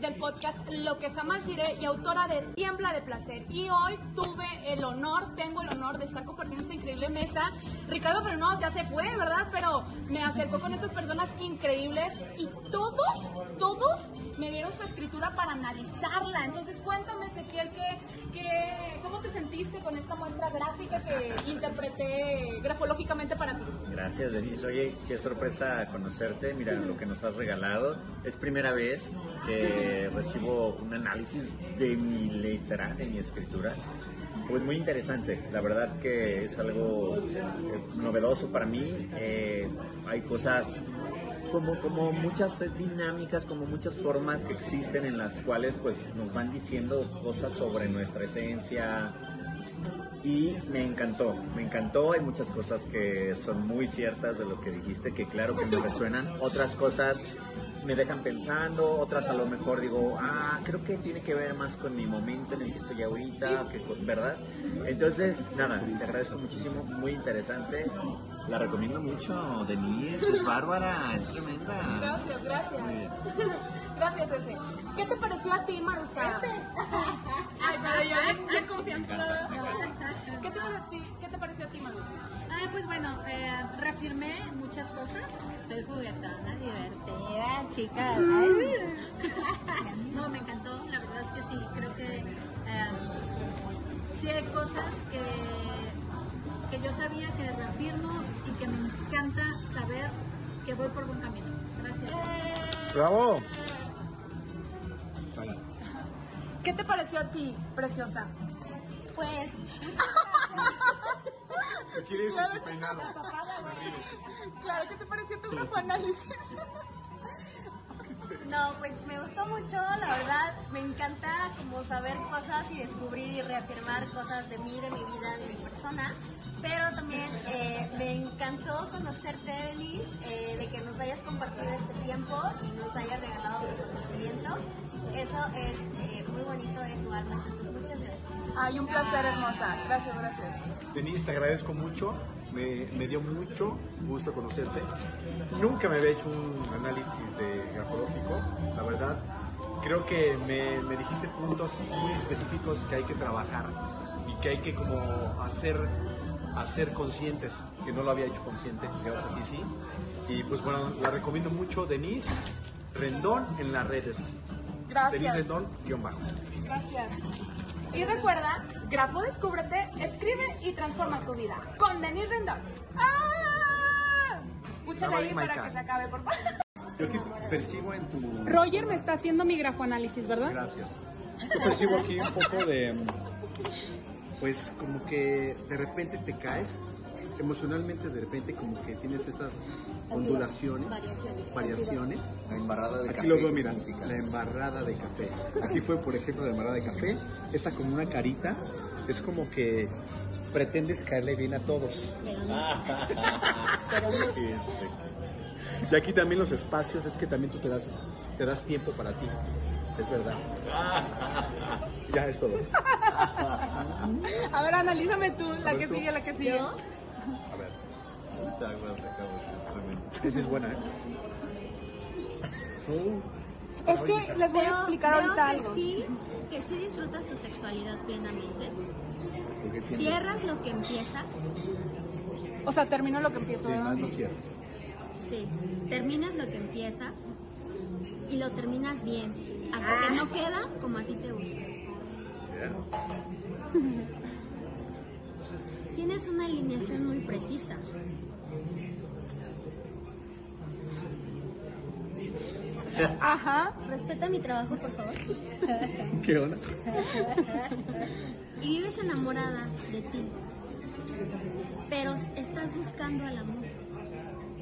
Del podcast Lo que jamás diré y autora de Tiembla de Placer. Y hoy tuve el honor, tengo el honor de estar compartiendo esta increíble mesa. Ricardo pero no, ya se fue, ¿verdad? Pero me acercó con estas personas increíbles y todos, todos me dieron su escritura para analizarla. Entonces cuéntame, Ezequiel, ¿qué, qué, ¿cómo te sentiste con esta muestra gráfica que interpreté grafológicamente para ti? Gracias, Denise. Oye, qué sorpresa conocerte. Mira lo que nos has regalado. Es primera vez que recibo un análisis de mi letra, de mi escritura. Pues muy interesante, la verdad que es algo eh, novedoso para mí. Eh, hay cosas como, como muchas dinámicas, como muchas formas que existen en las cuales pues nos van diciendo cosas sobre nuestra esencia, y me encantó, me encantó. Hay muchas cosas que son muy ciertas de lo que dijiste, que claro que me resuenan. Otras cosas me dejan pensando, otras a lo mejor digo, ah, creo que tiene que ver más con mi momento en el que estoy ahorita, que con, ¿verdad? Entonces, nada, te agradezco muchísimo, muy interesante. La recomiendo mucho, Denise, es bárbara, es tremenda. Gracias, gracias. Muy bien. Gracias, ese. ¿Qué te pareció a ti, Marusa? Ay, pero ya, ya confianza. ¿Qué te, pareció a ti, ¿Qué te pareció a ti, Marusa? Ah, pues bueno, eh, reafirmé muchas cosas. Soy juguetona, divertida, chicas. No, me encantó, la verdad es que sí, creo que eh, sí hay cosas que, que yo sabía que reafirmo y que me encanta saber que voy por buen camino. Gracias. ¡Bravo! ¿Qué te pareció a ti, preciosa? Pues quiere ir con su peinado. Claro, ¿qué te pareció tu grafo análisis? No, pues me gustó mucho, la verdad, me encanta como saber cosas y descubrir y reafirmar cosas de mí, de mi vida, de mi persona, pero también eh, me encantó conocerte, Denis, eh, de que nos hayas compartido este tiempo y nos hayas regalado tu conocimiento. Eso es eh, muy bonito de tu alma, entonces. Ay, un placer, hermosa. Gracias, gracias. Denise, te agradezco mucho. Me, me dio mucho gusto conocerte. Nunca me había hecho un análisis de grafológico, la verdad. Creo que me, me dijiste puntos muy específicos que hay que trabajar y que hay que como hacer, hacer conscientes, que no lo había hecho consciente, gracias a ti sí. Y pues bueno, la recomiendo mucho, Denise Rendón en las redes. Denise Gracias. Rendón, guion bajo. Gracias. Y recuerda, Grafo Descúbrete, escribe y transforma tu vida. Con Denis Rendón. ¡Ah! Escúchale ahí para que se acabe, por favor. Yo aquí percibo en tu... Roger me está haciendo mi grafoanálisis, ¿verdad? Gracias. Yo percibo aquí un poco de, pues como que de repente te caes, emocionalmente de repente como que tienes esas ondulaciones, variaciones. La embarrada de Aquí café. lo veo, mira, significa. la embarrada de café. Aquí fue, por ejemplo, la embarrada de café. Esta con una carita, es como que pretendes caerle bien a todos. Y aquí también los espacios, es que también tú te das, te das tiempo para ti. Es verdad. Ya es todo. A ver, analízame tú, la que tú. sigue, la que sigue. Es buena, ¿eh? Es que les voy a explicar ahorita que algo. sí, que sí disfrutas tu sexualidad plenamente. Cierras lo que empiezas. O sea, termino lo que empiezo. Sí, ¿verdad? más no cierres. Sí, terminas lo que empiezas y lo terminas bien, hasta que no queda como a ti te gusta. Tienes una alineación muy precisa. Ajá. Respeta mi trabajo, por favor. ¿Qué onda? Y vives enamorada de ti. Pero estás buscando al amor.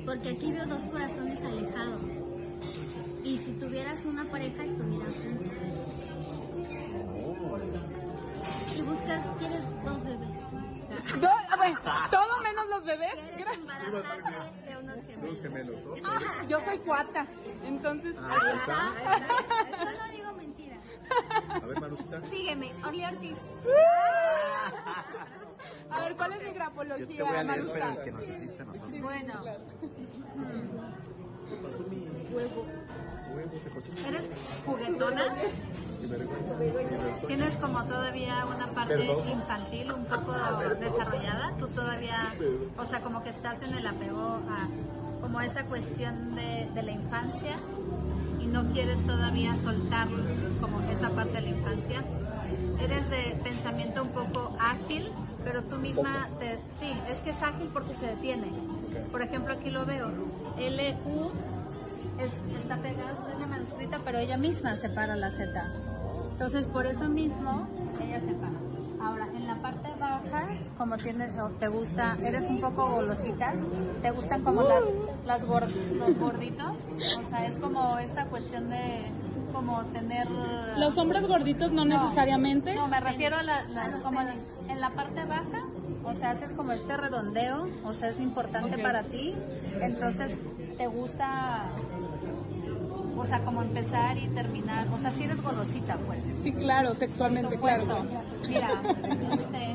Porque aquí veo dos corazones alejados. Y si tuvieras una pareja, estuvieran juntos. Y buscas, quieres dos bebés. Do- a ver, todo los bebés. Gracias. de unos gemelos. ¿no? Yo soy cuata. Entonces, Ah, ahí está. Ahí está. Yo no digo mentiras. A ver. Sígueme, Orly Ortiz. a ver, ¿cuál es mi Yo grafología, te voy a leer, pero Marusa? el que nos asiste a nosotros. Bueno, Huevo, se eres juguetona. Tienes como todavía una parte Perdón. infantil un poco desarrollada. Tú todavía, o sea, como que estás en el apego a como esa cuestión de, de la infancia y no quieres todavía soltar como esa parte de la infancia. Eres de pensamiento un poco ágil, pero tú misma te... Sí, es que es ágil porque se detiene. Por ejemplo, aquí lo veo. LU es, está pegada en la manuscrita, pero ella misma separa la Z. Entonces, por eso mismo, ella separa. Ahora, en la parte baja, como tienes, o te gusta, eres un poco golosita, te gustan como las, las gor- los gorditos, o sea, es como esta cuestión de como tener... Los hombres gorditos no, necesariamente. No, me refiero a la, la- como en, en la parte baja, o sea, haces como este redondeo, o sea, es importante para ti, entonces te gusta, o sea, como empezar y terminar, o sea, si eres golosita, pues. Sí, claro, sexualmente, claro. Mira, este,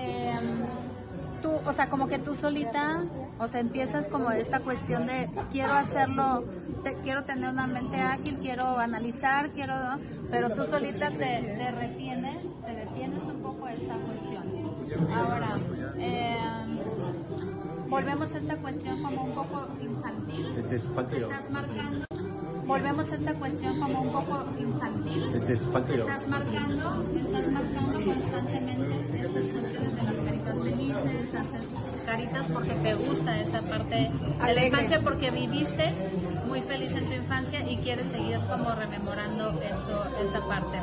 em, tú, o sea, como que tú solita, o sea, empiezas como esta cuestión de quiero hacerlo, te- quiero tener una mente ágil, quiero analizar, quiero, ¿no? pero tú solita te, te retienes, te detienes un poco esta cuestión. Ahora, em, volvemos a esta cuestión como un poco infantil. Estás marcando, volvemos a esta cuestión como un poco infantil. Estás marcando, estás marcando constantemente estas cuestiones de las caritas felices, haces caritas porque te gusta esa parte de la infancia, porque viviste muy feliz en tu infancia y quieres seguir como rememorando esto, esta parte.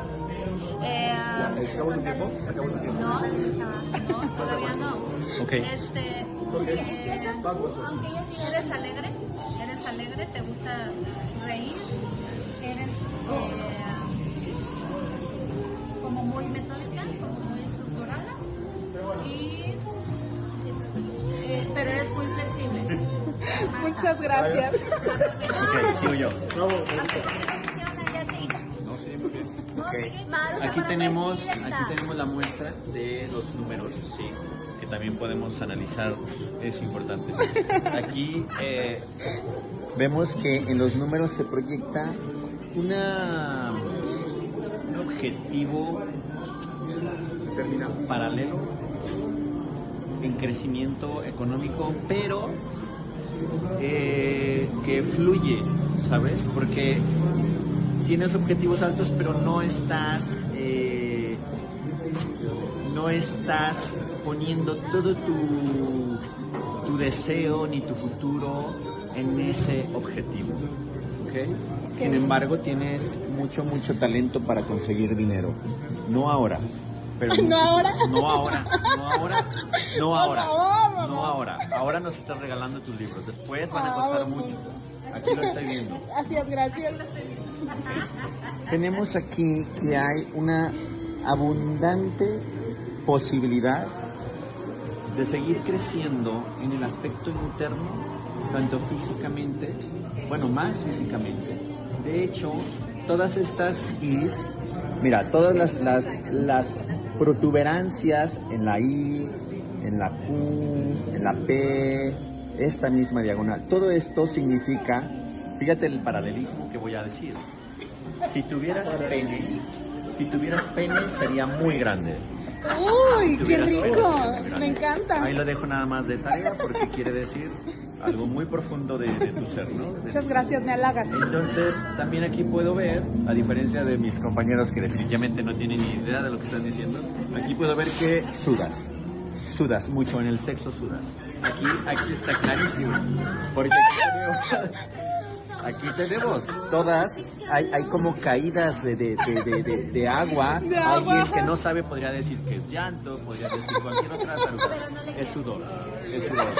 Eh, Ya, ¿Se acabó tu tiempo? ¿Se acabó tu tiempo? no, no, todavía no. Ok. Este, eh, eres alegre, eres alegre, te gusta reír, eres eh, como muy metódica, como muy estructurada y eh, pero eres muy flexible. Muchas gracias. Ok, sigo yo. Aquí tenemos, aquí tenemos la muestra de los números, sí, que también podemos analizar, es importante. Aquí eh, vemos que en los números se proyecta una, un objetivo paralelo en crecimiento económico, pero eh, que fluye, ¿sabes? Porque tienes objetivos altos, pero no estás, eh, no estás poniendo todo tu, tu deseo ni tu futuro en ese objetivo. ¿ok? Sin embargo, tienes mucho, mucho talento para conseguir dinero. No ahora. Pero ¿No ahora? No ahora, no ahora, no ahora. No ahora. Ahora nos estás regalando tus libros. Después van a costar mucho. Aquí lo estoy viendo. Gracias, gracias. Tenemos aquí que hay una abundante posibilidad de seguir creciendo en el aspecto interno, tanto físicamente, bueno, más físicamente. De hecho, todas estas Is, mira, todas las, las, las protuberancias en la I, en la Q, en la P, esta misma diagonal, todo esto significa, fíjate el paralelismo que voy a decir. Si tuvieras pene, si tuvieras pene sería muy grande. ¡Uy, qué Tuvieras rico! el Me encanta. Ahí lo dejo nada más de tarea porque quiere decir algo muy profundo de, de tu ser, ¿no? De Muchas gracias, me halagas. Entonces, también aquí puedo ver, a diferencia de mis compañeros que definitivamente no tienen ni idea de lo que están diciendo, aquí puedo ver que sudas. Sudas mucho, en el sexo sudas. Aquí, aquí está clarísimo. Porque aquí tenemos, todas, hay, hay como caídas de, de, de, de, agua. Alguien que no sabe podría decir que es llanto, podría decir cualquier otra taruga. Es sudor, es sudor.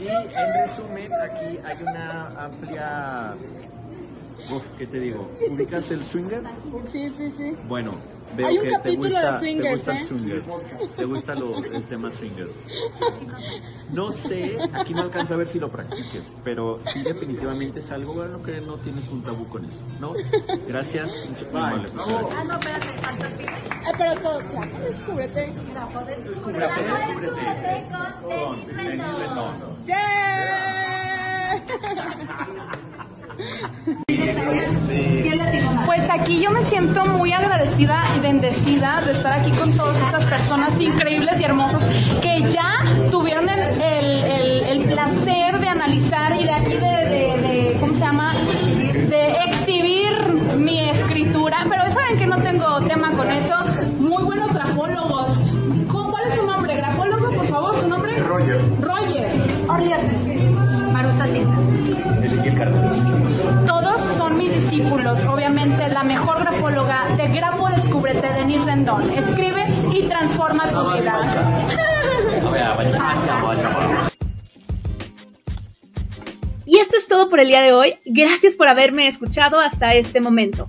Y en resumen, aquí hay una amplia... Uf, ¿qué te digo? ¿Ubicas el swinger? Sí, sí, sí. Bueno, veo Hay un que capítulo te gusta, de swingers, te gusta ¿eh? el swinger. Te gusta lo- el tema swinger. No sé, aquí no alcanzo a ver si lo practiques, pero sí definitivamente es algo bueno que no tienes un tabú con eso, ¿no? Gracias. amable, pues, gracias. Ah, no, espérate, falta el final. Ay, pero todo, claro, descúbrete. Grafo con Rendón. Pues aquí yo me siento muy agradecida y bendecida de estar aquí con todas estas personas increíbles y hermosas de Grafo Descúbrete, Denise Rendón. Escribe y transforma tu vida. Y esto es todo por el día de hoy. Gracias por haberme escuchado hasta este momento.